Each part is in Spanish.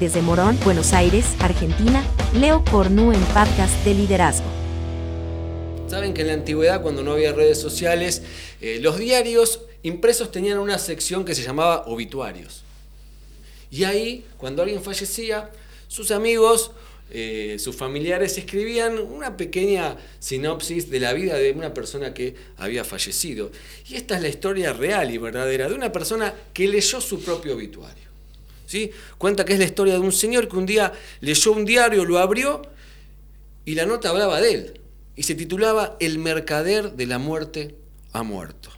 Desde Morón, Buenos Aires, Argentina, Leo Cornu en Podcast de Liderazgo. Saben que en la antigüedad, cuando no había redes sociales, eh, los diarios impresos tenían una sección que se llamaba obituarios. Y ahí, cuando alguien fallecía, sus amigos, eh, sus familiares escribían una pequeña sinopsis de la vida de una persona que había fallecido. Y esta es la historia real y verdadera de una persona que leyó su propio obituario. ¿Sí? Cuenta que es la historia de un señor que un día leyó un diario, lo abrió y la nota hablaba de él. Y se titulaba El mercader de la muerte ha muerto.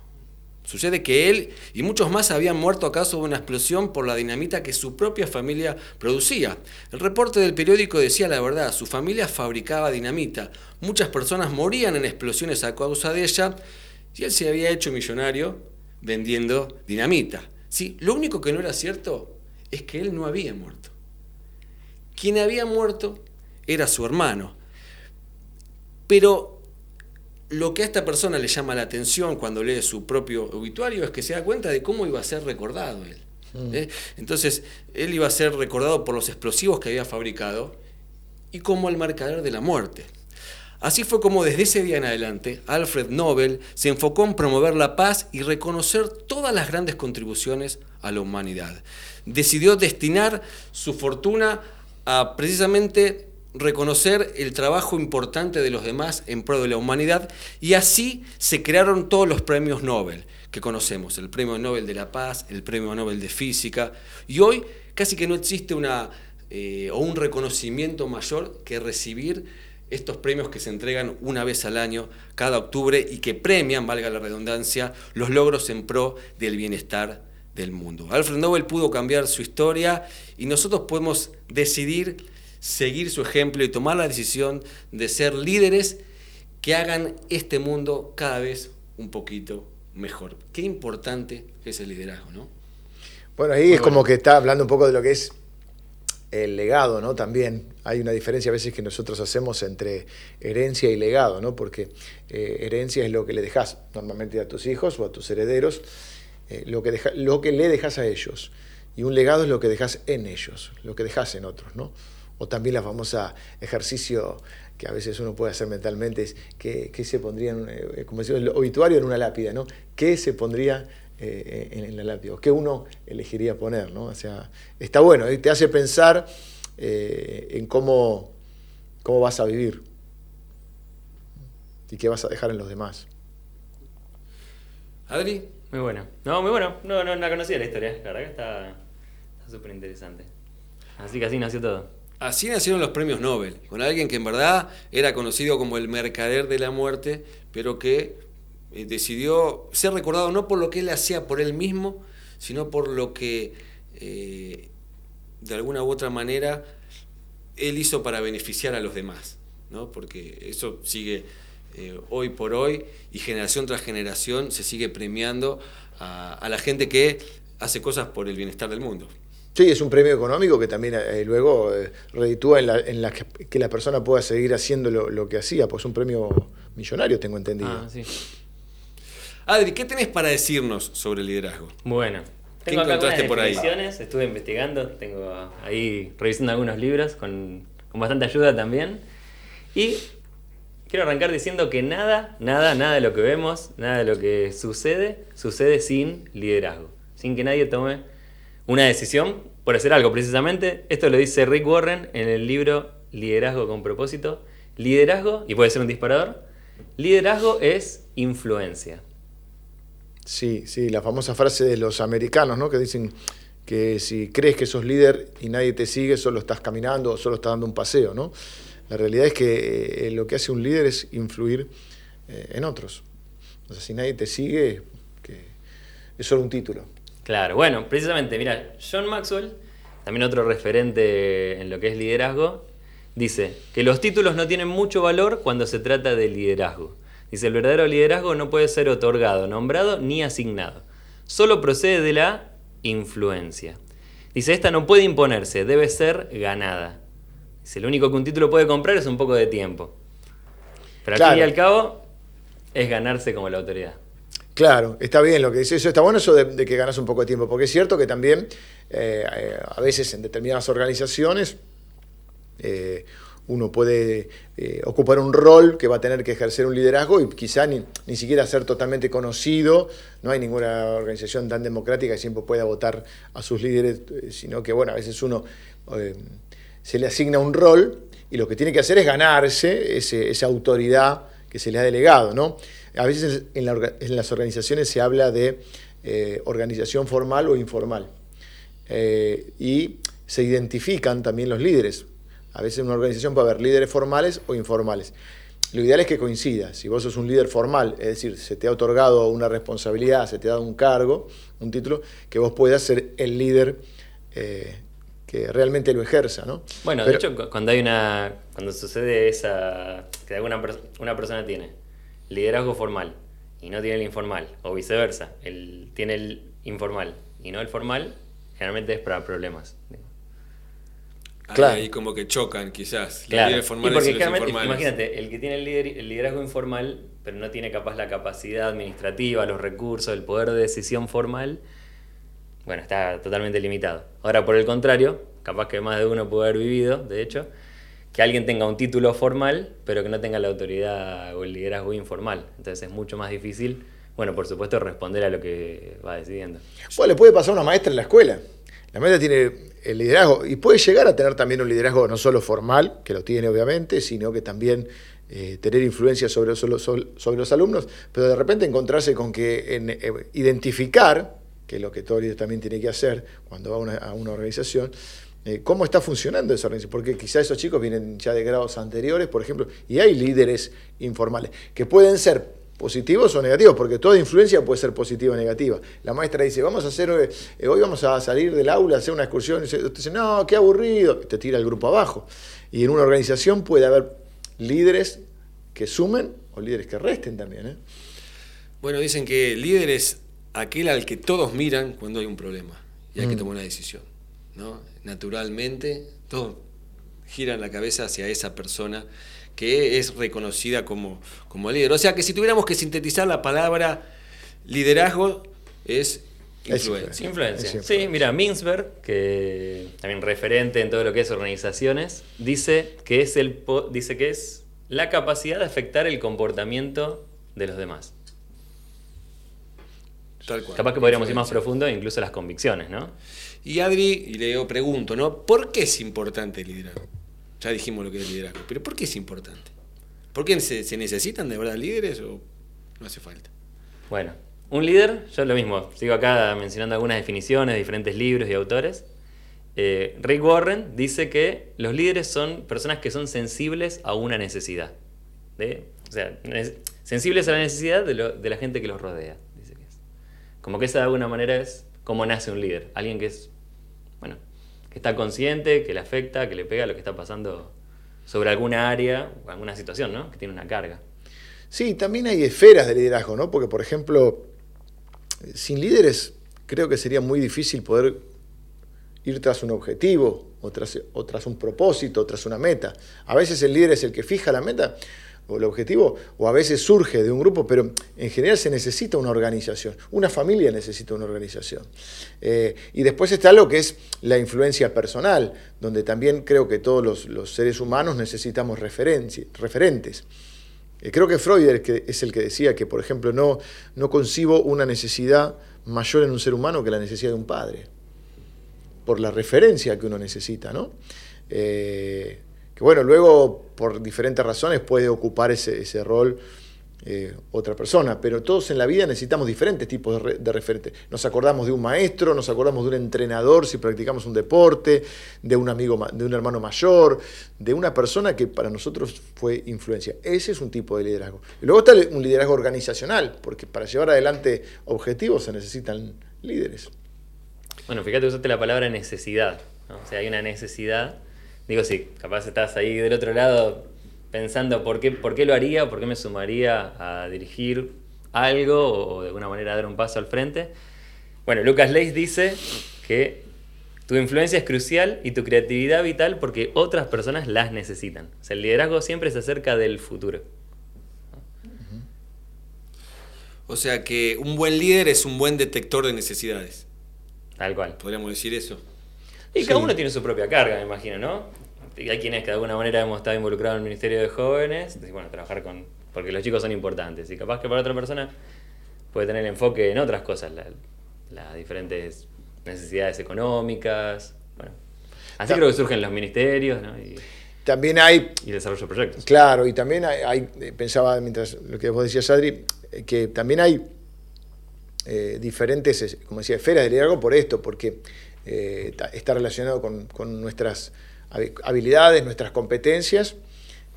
Sucede que él y muchos más habían muerto a causa de una explosión por la dinamita que su propia familia producía. El reporte del periódico decía la verdad, su familia fabricaba dinamita. Muchas personas morían en explosiones a causa de ella y él se había hecho millonario vendiendo dinamita. Sí, lo único que no era cierto es que él no había muerto. Quien había muerto era su hermano. Pero lo que a esta persona le llama la atención cuando lee su propio obituario es que se da cuenta de cómo iba a ser recordado él. Mm. ¿eh? Entonces, él iba a ser recordado por los explosivos que había fabricado y como el marcador de la muerte. Así fue como desde ese día en adelante Alfred Nobel se enfocó en promover la paz y reconocer todas las grandes contribuciones a la humanidad. Decidió destinar su fortuna a precisamente reconocer el trabajo importante de los demás en pro de la humanidad y así se crearon todos los premios Nobel que conocemos, el Premio Nobel de la Paz, el Premio Nobel de Física y hoy casi que no existe una, eh, o un reconocimiento mayor que recibir estos premios que se entregan una vez al año, cada octubre, y que premian, valga la redundancia, los logros en pro del bienestar del mundo. Alfred Nobel pudo cambiar su historia y nosotros podemos decidir seguir su ejemplo y tomar la decisión de ser líderes que hagan este mundo cada vez un poquito mejor. Qué importante es el liderazgo, ¿no? Bueno, ahí es como que está hablando un poco de lo que es el legado, ¿no? También hay una diferencia a veces que nosotros hacemos entre herencia y legado, ¿no? Porque eh, herencia es lo que le dejas normalmente a tus hijos o a tus herederos, eh, lo, que lo que le dejas a ellos. Y un legado es lo que dejas en ellos, lo que dejas en otros, ¿no? O también la famosa ejercicio que a veces uno puede hacer mentalmente es que, se pondría, en, eh, como decía, el obituario en una lápida, ¿no? ¿Qué se pondría eh, en, la lápida? ¿Qué uno elegiría poner, ¿no? O sea, está bueno, ¿eh? te hace pensar en cómo, cómo vas a vivir y qué vas a dejar en los demás. Adri. Muy bueno. No, muy bueno. No, no, no conocía la historia. La verdad que está súper interesante. Así que así nació todo. Así nacieron los premios Nobel, con alguien que en verdad era conocido como el mercader de la muerte, pero que eh, decidió ser recordado no por lo que él hacía por él mismo, sino por lo que eh, de alguna u otra manera él hizo para beneficiar a los demás, ¿no? porque eso sigue eh, hoy por hoy y generación tras generación se sigue premiando a la gente que hace cosas por el bienestar del mundo. Sí, es un premio económico que también eh, luego eh, reditúa en la, que, la persona pueda seguir haciendo lo, que hacía, pues un premio millonario, tengo entendido. Ah, sí. Adri, ¿qué tenés para decirnos sobre liderazgo? Bueno, tengo ¿Qué encontraste por ahí? Estuve investigando, tengo ahí revisando algunos libros con, con bastante ayuda también. Y quiero arrancar diciendo que nada, nada, nada de lo que vemos, nada de lo que sucede, sucede sin liderazgo. Sin que nadie tome una decisión por hacer algo precisamente. Esto lo dice Rick Warren en el libro Liderazgo con propósito. Liderazgo, y puede ser un disparador, liderazgo es influencia. Sí, sí, la famosa frase de los americanos, ¿no? Que dicen que si crees que sos líder y nadie te sigue, solo estás caminando o solo estás dando un paseo, ¿no? La realidad es que eh, lo que hace un líder es influir eh, en otros. O sea, si nadie te sigue, que es solo un título. Claro, bueno, precisamente, mira, John Maxwell, también otro referente en lo que es liderazgo, dice que los títulos no tienen mucho valor cuando se trata de liderazgo. Dice, el verdadero liderazgo no puede ser otorgado, nombrado ni asignado. Solo procede de la influencia. Dice, esta no puede imponerse, debe ser ganada. Dice, lo único que un título puede comprar es un poco de tiempo. Pero al fin y al cabo, es ganarse como la autoridad. Claro, está bien lo que dice eso. Está bueno eso de, que ganas un poco de tiempo, porque es cierto que también a veces en determinadas organizaciones uno puede eh, ocupar un rol que va a tener que ejercer un liderazgo y quizá ni, siquiera ser totalmente conocido. No hay ninguna organización tan democrática que siempre pueda votar a sus líderes, eh, sino que bueno, a veces uno eh, se le asigna un rol y lo que tiene que hacer es ganarse esa autoridad que se le ha delegado. ¿no? A veces en, las organizaciones se habla de organización formal o informal. y se identifican también los líderes. A veces en una organización puede haber líderes formales o informales. Lo ideal es que coincida. Si vos sos un líder formal, es decir, se te ha otorgado una responsabilidad, se te ha dado un cargo, un título, que vos puedas ser el líder eh, que realmente lo ejerza, ¿no? Bueno, de hecho, cuando hay una, cuando sucede esa, que alguna una persona tiene liderazgo formal y no tiene el informal, o viceversa, él tiene el informal y no el formal, generalmente es para problemas. Claro. Ahí como que chocan, quizás. Claro. y porque imagínate, el que tiene el, liderazgo informal, pero no tiene capaz la capacidad administrativa, los recursos, el poder de decisión formal, bueno, está totalmente limitado. Ahora, por el contrario, capaz que más de uno puede haber vivido, de hecho, que alguien tenga un título formal, pero que no tenga la autoridad o el liderazgo informal. Entonces es mucho más difícil, bueno, por supuesto, responder a lo que va decidiendo. Bueno, le puede pasar a una maestra en la escuela. La maestra tiene el liderazgo y puede llegar a tener también un liderazgo no solo formal, que lo tiene obviamente, sino que también eh, tener influencia sobre, sobre, los alumnos, pero de repente encontrarse con que eh, identificar, que es lo que todo líder también tiene que hacer cuando va a una, organización, eh, cómo está funcionando esa organización, porque quizás esos chicos vienen ya de grados anteriores, por ejemplo, y hay líderes informales que pueden ser positivos o negativos, porque toda influencia puede ser positiva o negativa. La maestra dice, vamos a hacer, eh, hoy vamos a salir del aula a hacer una excursión, y usted dice, no, qué aburrido, te tira el grupo abajo. Y en una organización puede haber líderes que sumen o líderes que resten también. ¿eh? Bueno, dicen que líder es aquel al que todos miran cuando hay un problema y hay que mm. tomar una decisión. ¿no? Naturalmente, todos giran la cabeza hacia esa persona que es reconocida como, como líder. O sea que si tuviéramos que sintetizar la palabra liderazgo es influencia. influencia. Sí, mira, Minsberg, que también referente en todo lo que es organizaciones, dice que es, el, dice que es la capacidad de afectar el comportamiento de los demás. Tal cual. Capaz que podríamos ir más profundo, incluso las convicciones, ¿no? Y Adri, y le pregunto, ¿no? ¿Por qué es importante el liderazgo? Ya dijimos lo que es liderazgo, pero ¿por qué es importante? ¿Por qué se, necesitan de verdad líderes o no hace falta? Bueno, un líder, yo lo mismo, sigo acá mencionando algunas definiciones de diferentes libros y autores. Eh, Rick Warren dice que los líderes son personas que son sensibles a una necesidad. o sea, sensibles a la necesidad de, de, la gente que los rodea. Dice que es. Como que esa de alguna manera es como nace un líder. Alguien que es, bueno, está consciente, que le afecta, que le pega lo que está pasando sobre alguna área o alguna situación, ¿no? Que tiene una carga. Sí, también hay esferas de liderazgo, ¿no? Porque, por ejemplo, sin líderes creo que sería muy difícil poder ir tras un objetivo o tras, o tras un propósito, o tras una meta. A veces el líder es el que fija la meta, el objetivo, o a veces surge de un grupo, pero en general se necesita una organización, una familia necesita una organización. Eh, y después está lo que es la influencia personal, donde también creo que todos los, seres humanos necesitamos referentes. Eh, creo que Freud es el que decía que, por ejemplo, no, no concibo una necesidad mayor en un ser humano que la necesidad de un padre, por la referencia que uno necesita, ¿no? Eh, que bueno, luego por diferentes razones puede ocupar ese, rol eh, otra persona, pero todos en la vida necesitamos diferentes tipos de, referentes. Nos acordamos de un maestro, nos acordamos de un entrenador si practicamos un deporte, de un amigo, de un hermano mayor, de una persona que para nosotros fue influencia. Ese es un tipo de liderazgo. Y luego está un liderazgo organizacional, porque para llevar adelante objetivos se necesitan líderes. Bueno, fíjate, usaste la palabra necesidad. O sea, hay una necesidad Digo, sí, capaz estás ahí del otro lado pensando por qué, por qué lo haría, por qué me sumaría a dirigir algo o de alguna manera dar un paso al frente. Bueno, Lucas Leis dice que tu influencia es crucial y tu creatividad vital porque otras personas las necesitan. O sea, el liderazgo siempre se acerca del futuro. O sea que un buen líder es un buen detector de necesidades. Tal cual. Podríamos decir eso. Y cada uno tiene su propia carga, me imagino, ¿no? Hay quienes que de alguna manera hemos estado involucrados en el Ministerio de Jóvenes, bueno, trabajar con. porque los chicos son importantes. Y capaz que para otra persona puede tener enfoque en otras cosas, las diferentes necesidades económicas. Bueno, así creo que surgen los ministerios, ¿no? Y, también hay. Y desarrollo de proyectos. Claro, y también hay, pensaba mientras lo que vos decías, Adri, que también hay eh, diferentes, como decía, esferas de liderazgo por esto, porque eh, está relacionado con, nuestras habilidades, nuestras competencias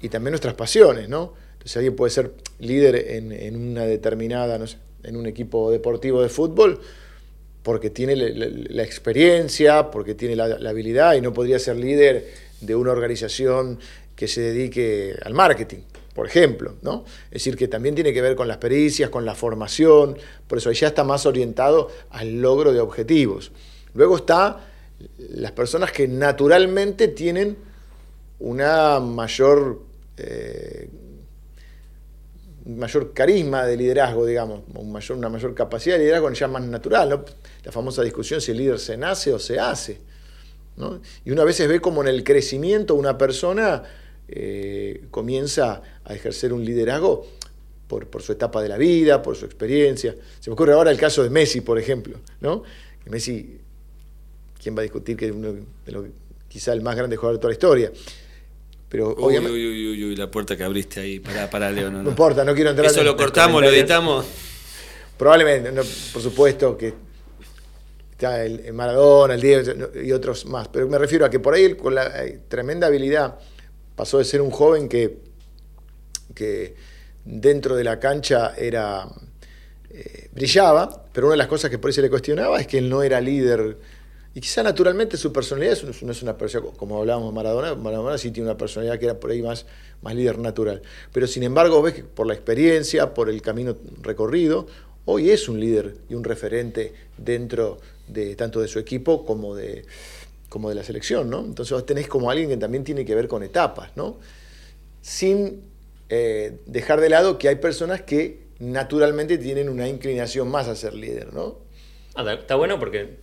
y también nuestras pasiones, ¿no? Entonces alguien puede ser líder en, una determinada, no sé, en un equipo deportivo de fútbol porque tiene la, experiencia, porque tiene la, habilidad y no podría ser líder de una organización que se dedique al marketing, por ejemplo, ¿no? Es decir, que también tiene que ver con las pericias, con la formación, por eso ya está más orientado al logro de objetivos. Luego está las personas que naturalmente tienen una mayor, eh, mayor carisma de liderazgo, digamos, mayor, una mayor capacidad de liderazgo ya más natural. La famosa discusión si el líder se nace o se hace. Y una vez ve como en el crecimiento una persona eh, comienza a ejercer un liderazgo por, por, su etapa de la vida, por su experiencia. Se me ocurre ahora el caso de Messi, por ejemplo. ¿no? Messi ¿quién va a discutir que es uno de los, quizá el más grande jugador de toda la historia? Pero uy, uy, uy, uy, la puerta que abriste ahí, para, para Leo. No, no. importa, no quiero entrar Eso lo cortamos, lo editamos. Probablemente, por supuesto que está el, Maradona, el Diego y otros más, pero me refiero a que por ahí con la eh, tremenda habilidad pasó de ser un joven que, que dentro de la cancha era eh, brillaba, pero una de las cosas que por ahí se le cuestionaba es que él no era líder y quizá naturalmente su personalidad no es una persona, como hablábamos de Maradona, Maradona sí tiene una personalidad que era por ahí más, más líder natural. Pero sin embargo, ves que por la experiencia, por el camino recorrido, hoy es un líder y un referente dentro de tanto de su equipo como de, como de la selección, ¿no? Entonces vos tenés como alguien que también tiene que ver con etapas, ¿no? Sin eh, dejar de lado que hay personas que naturalmente tienen una inclinación más a ser líder, ¿no? Está bueno porque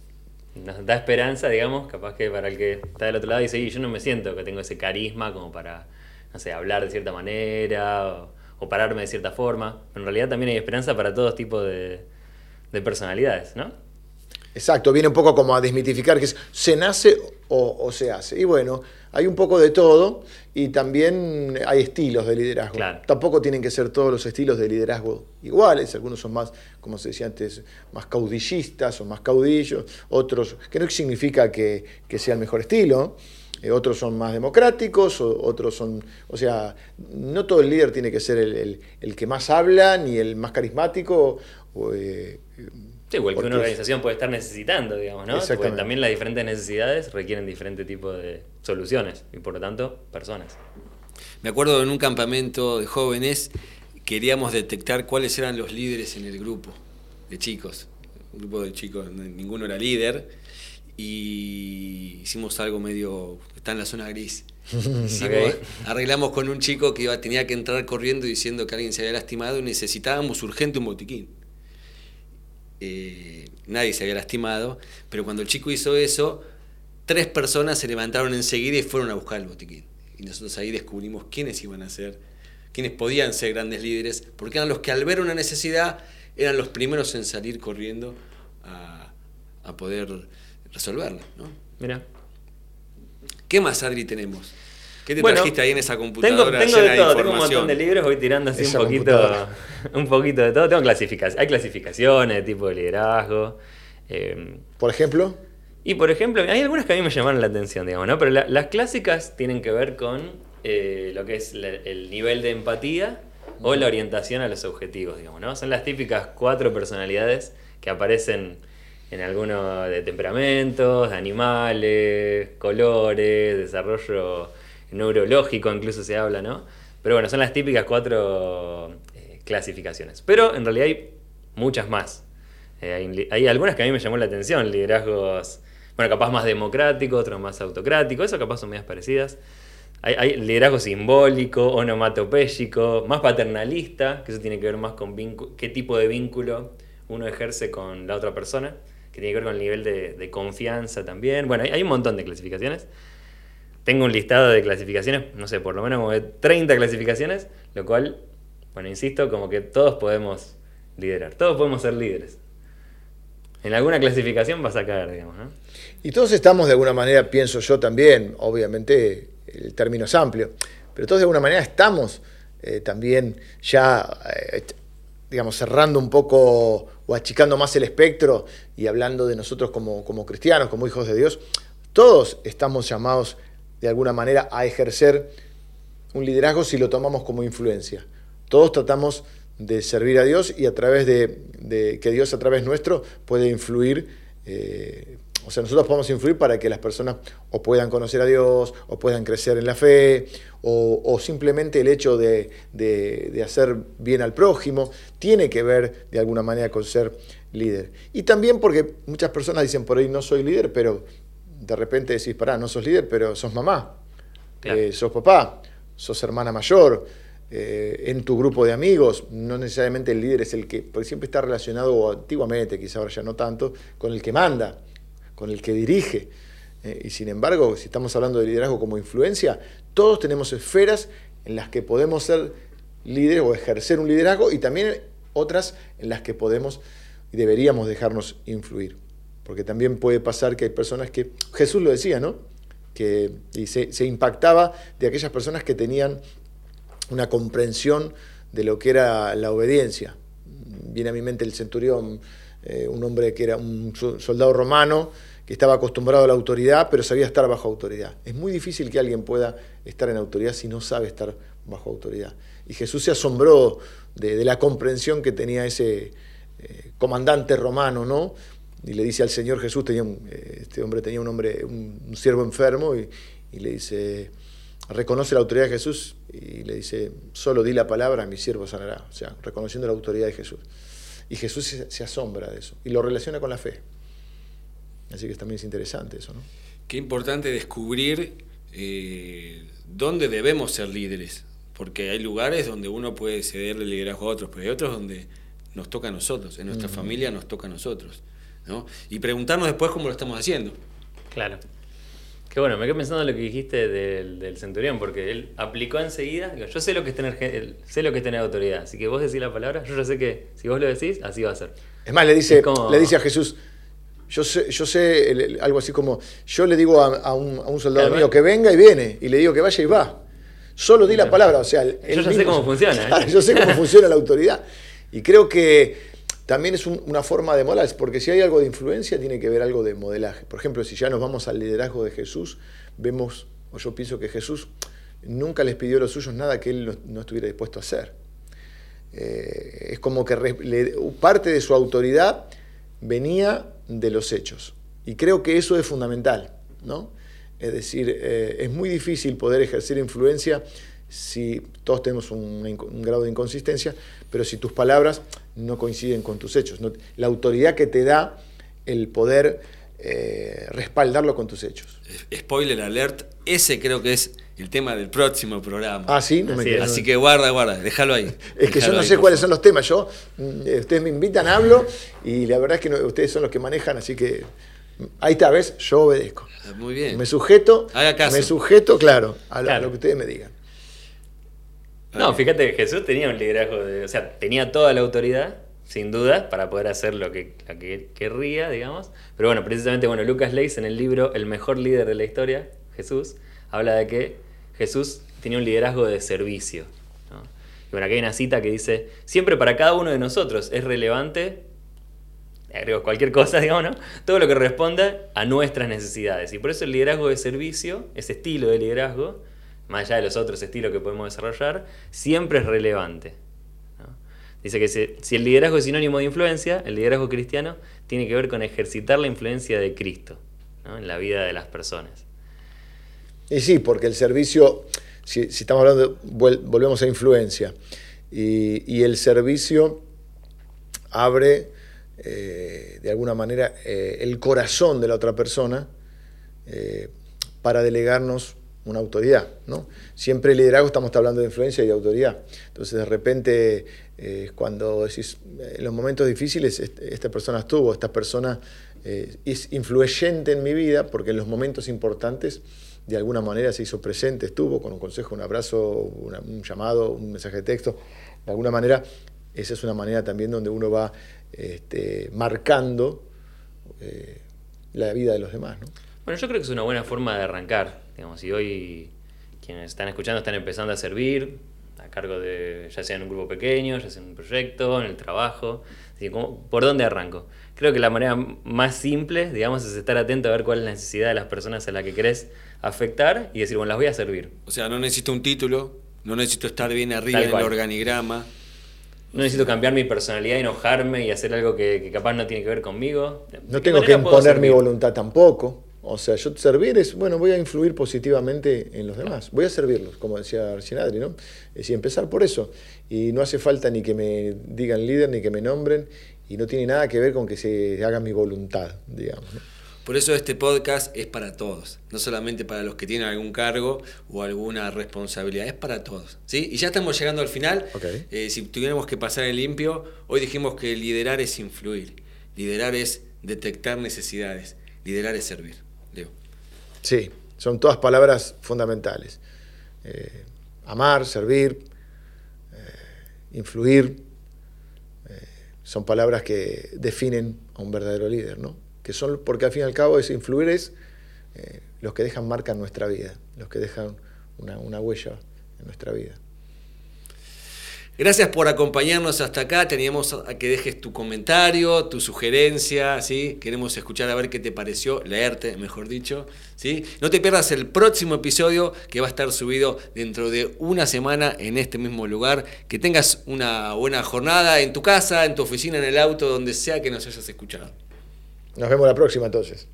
nos da esperanza, digamos, capaz que para el que está del otro lado dice, y yo no me siento que tengo ese carisma como para, no sé, hablar de cierta manera o, pararme de cierta forma. Pero en realidad también hay esperanza para todos tipos de, de personalidades, ¿no? Exacto, viene un poco como a desmitificar que se nace o, se hace. Y bueno, hay un poco de todo y también hay estilos de liderazgo. Tampoco tienen que ser todos los estilos de liderazgo iguales, algunos son más, como se decía antes, más caudillistas o más caudillos, otros, que no significa que, sea el mejor estilo, eh, otros son más democráticos, otros son, o sea, no todo el líder tiene que ser el, que más habla ni el más carismático. Eh, Sí, igual que una organización puede estar necesitando, digamos, ¿no? Porque también las diferentes necesidades requieren diferentes tipos de soluciones y por lo tanto personas. Me acuerdo en un campamento de jóvenes queríamos detectar cuáles eran los líderes en el grupo de chicos. Un grupo de chicos, ninguno era líder y hicimos algo medio, está en la zona gris. Arreglamos con un chico que iba, tenía que entrar corriendo diciendo que alguien se había lastimado y necesitábamos urgente un botiquín. Eh, nadie se había lastimado, pero cuando el chico hizo eso, tres personas se levantaron enseguida y fueron a buscar el botiquín. Y nosotros ahí descubrimos quiénes iban a ser, quiénes podían ser grandes líderes, porque eran los que al ver una necesidad eran los primeros en salir corriendo a, a poder resolverla. ¿no? Mira. ¿Qué más, Adri, tenemos? ¿Qué te trajiste ahí en esa computadora? Tengo, tengo de todo, tengo un montón de libros, voy tirando así un poquito, un poquito de todo. Tengo clasificaciones, hay clasificaciones de tipo de liderazgo. Em, ¿Por ejemplo? Y por ejemplo, hay algunas que a mí me llamaron la atención, digamos, ¿no? Pero las clásicas tienen que ver con eh, lo que es el nivel de empatía o la orientación a los objetivos, digamos, ¿no? Son las típicas cuatro personalidades que aparecen en algunos de temperamentos, de animales, colores, desarrollo neurológico incluso se habla, ¿no? Pero bueno, son las típicas cuatro eh, clasificaciones. Pero en realidad hay muchas más. Eh, hay, algunas que a mí me llamó la atención, liderazgos, bueno, capaz más democráticos, otros más autocráticos, eso capaz son medias parecidas. Hay, liderazgo simbólico, onomatopéyico, más paternalista, que eso tiene que ver más con qué tipo de vínculo uno ejerce con la otra persona, que tiene que ver con el nivel de, confianza también. Bueno, hay, un montón de clasificaciones. Tengo un listado de clasificaciones, no sé, por lo menos como de 30 clasificaciones, lo cual, bueno, insisto, como que todos podemos liderar, todos podemos ser líderes. En alguna clasificación vas a caer, digamos, ¿no? Y todos estamos de alguna manera, pienso yo también, obviamente el término es amplio, pero todos de alguna manera estamos eh, también ya, eh, digamos, cerrando un poco o achicando más el espectro y hablando de nosotros como, como cristianos, como hijos de Dios, todos estamos llamados de alguna manera a ejercer un liderazgo si lo tomamos como influencia. Todos tratamos de servir a Dios y a través de, que Dios a través nuestro puede influir eh, o sea, nosotros podemos influir para que las personas o puedan conocer a Dios, o puedan crecer en la fe, o, simplemente el hecho de, hacer bien al prójimo tiene que ver de alguna manera con ser líder. Y también porque muchas personas dicen por ahí no soy líder, pero de repente decís, pará, no sos líder, pero sos mamá, eh, sos papá, sos hermana mayor. Eh, en tu grupo de amigos, no necesariamente el líder es el que, porque siempre está relacionado antiguamente, quizá ahora ya no tanto, con el que manda con el que dirige. Eh, y sin embargo, si estamos hablando de liderazgo como influencia, todos tenemos esferas en las que podemos ser líderes o ejercer un liderazgo y también otras en las que podemos y deberíamos dejarnos influir. Porque también puede pasar que hay personas que, Jesús lo decía, ¿no? Que se, se impactaba de aquellas personas que tenían una comprensión de lo que era la obediencia. Viene a mi mente el centurión, eh, un hombre que era un soldado romano, que estaba acostumbrado a la autoridad, pero sabía estar bajo autoridad. Es muy difícil que alguien pueda estar en autoridad si no sabe estar bajo autoridad. Y Jesús se asombró de, la comprensión que tenía ese eh, comandante romano, ¿no? Y le dice al Señor Jesús, tenía eh, este hombre tenía un hombre, un, siervo enfermo, y, le dice, reconoce la autoridad de Jesús, y le dice, solo di la palabra, mi siervo sanará. O sea, reconociendo la autoridad de Jesús. Y Jesús se, asombra de eso y lo relaciona con la fe. Así que también es interesante eso. ¿no? Qué importante descubrir eh, dónde debemos ser líderes, porque hay lugares donde uno puede cederle liderazgo a otros, pero hay otros donde nos toca a nosotros, en nuestra familia nos toca a nosotros. ¿No? Y preguntarnos después cómo lo estamos haciendo. Claro. Qué bueno, me quedé pensando en lo que dijiste del, centurión, porque él aplicó enseguida. yo sé lo que es tener sé lo que es tener autoridad, así que vos decís la palabra, yo ya sé que si vos lo decís, así va a ser. Es más, le dice, le dice a Jesús, yo sé, yo sé algo así como, yo le digo a, un, soldado mío que venga y viene, y le digo que vaya y va. Solo di la palabra, o sea, yo ya sé cómo funciona. ¿eh? yo sé cómo funciona la autoridad. Y creo que también es una forma de modelar, porque si hay algo de influencia, tiene que ver algo de modelaje. Por ejemplo, si ya nos vamos al liderazgo de Jesús, vemos, o yo pienso que Jesús nunca les pidió a los suyos nada que él no, estuviera dispuesto a hacer. Eh, es como que parte de su autoridad venía de los hechos. Y creo que eso es fundamental, ¿no? Es decir, eh, es muy difícil poder ejercer influencia si todos tenemos un, grado de inconsistencia, pero si tus palabras no coinciden con tus hechos. la autoridad que te da el poder eh, respaldarlo con tus hechos. Spoiler alert, ese creo que es el tema del próximo programa. Ah, sí, no me Así que guarda, guarda, déjalo ahí. Es que yo no sé cuáles son los temas. Yo, mm, ustedes me invitan, hablo y la verdad es que ustedes son los que manejan, así que ahí está, ¿ves? Yo obedezco. Muy bien. Me sujeto, me sujeto, claro, a lo que ustedes me digan. No, fíjate que Jesús tenía un liderazgo, de, o sea, tenía toda la autoridad, sin duda, para poder hacer lo que, querría, digamos. Pero bueno, precisamente, bueno, Lucas Leis en el libro El mejor líder de la historia, Jesús, habla de que Jesús tenía un liderazgo de servicio. Y bueno, aquí hay una cita que dice, siempre para cada uno de nosotros es relevante, agrego cualquier cosa, digamos, ¿no? todo lo que responda a nuestras necesidades. Y por eso el liderazgo de servicio, ese estilo de liderazgo, más allá de los otros estilos que podemos desarrollar, siempre es relevante. Dice que si, el liderazgo es sinónimo de influencia, el liderazgo cristiano tiene que ver con ejercitar la influencia de Cristo en la vida de las personas. Y sí, porque el servicio, si, estamos hablando, volvemos a influencia, y, el servicio abre eh, de alguna manera eh, el corazón de la otra persona eh, para delegarnos una autoridad. ¿no? Siempre el liderazgo estamos hablando de influencia y de autoridad. Entonces de repente eh, cuando decís, en los momentos difíciles esta persona estuvo, esta persona eh, es influyente en mi vida porque en los momentos importantes de alguna manera se hizo presente, estuvo con un consejo, un abrazo, un llamado, un mensaje de texto. De alguna manera, esa es una manera también donde uno va este, marcando eh, la vida de los demás. ¿no? Bueno, yo creo que es una buena forma de arrancar. Digamos, si hoy quienes están escuchando están empezando a servir, a cargo de, ya sea en un grupo pequeño, ya sea en un proyecto, en el trabajo, ¿por dónde arranco? Creo que la manera más simple, digamos, es estar atento a ver cuál es la necesidad de las personas a las que querés afectar y decir, bueno, las voy a servir. O sea, no necesito un título, no necesito estar bien arriba en el organigrama. No necesito cambiar mi personalidad, enojarme y hacer algo que, capaz no tiene que ver conmigo. No tengo que imponer mi voluntad tampoco. O sea, yo servir es, bueno, voy a influir positivamente en los demás. Voy a servirlos, como decía Arsinadri, ¿no? Es decir, empezar por eso. Y no hace falta ni que me digan líder, ni que me nombren. Y no tiene nada que ver con que se haga mi voluntad, digamos. Por eso este podcast es para todos, no solamente para los que tienen algún cargo o alguna responsabilidad, es para todos. ¿sí? Y ya estamos llegando al final. Eh, si tuviéramos que pasar el limpio, hoy dijimos que liderar es influir, liderar es detectar necesidades, liderar es servir. Sí, son todas palabras fundamentales. Eh, amar, servir, eh, influir, son palabras que definen a un verdadero líder, ¿no? que son, porque al fin y al cabo ese influir es eh, los que dejan marca en nuestra vida, los que dejan una, huella en nuestra vida. Gracias por acompañarnos hasta acá. Teníamos a que dejes tu comentario, tu sugerencia, ¿sí? Queremos escuchar a ver qué te pareció, leerte, mejor dicho, ¿sí? No te pierdas el próximo episodio que va a estar subido dentro de una semana en este mismo lugar. Que tengas una buena jornada en tu casa, en tu oficina, en el auto, donde sea que nos hayas escuchado. Nos vemos la próxima entonces.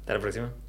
Hasta la próxima.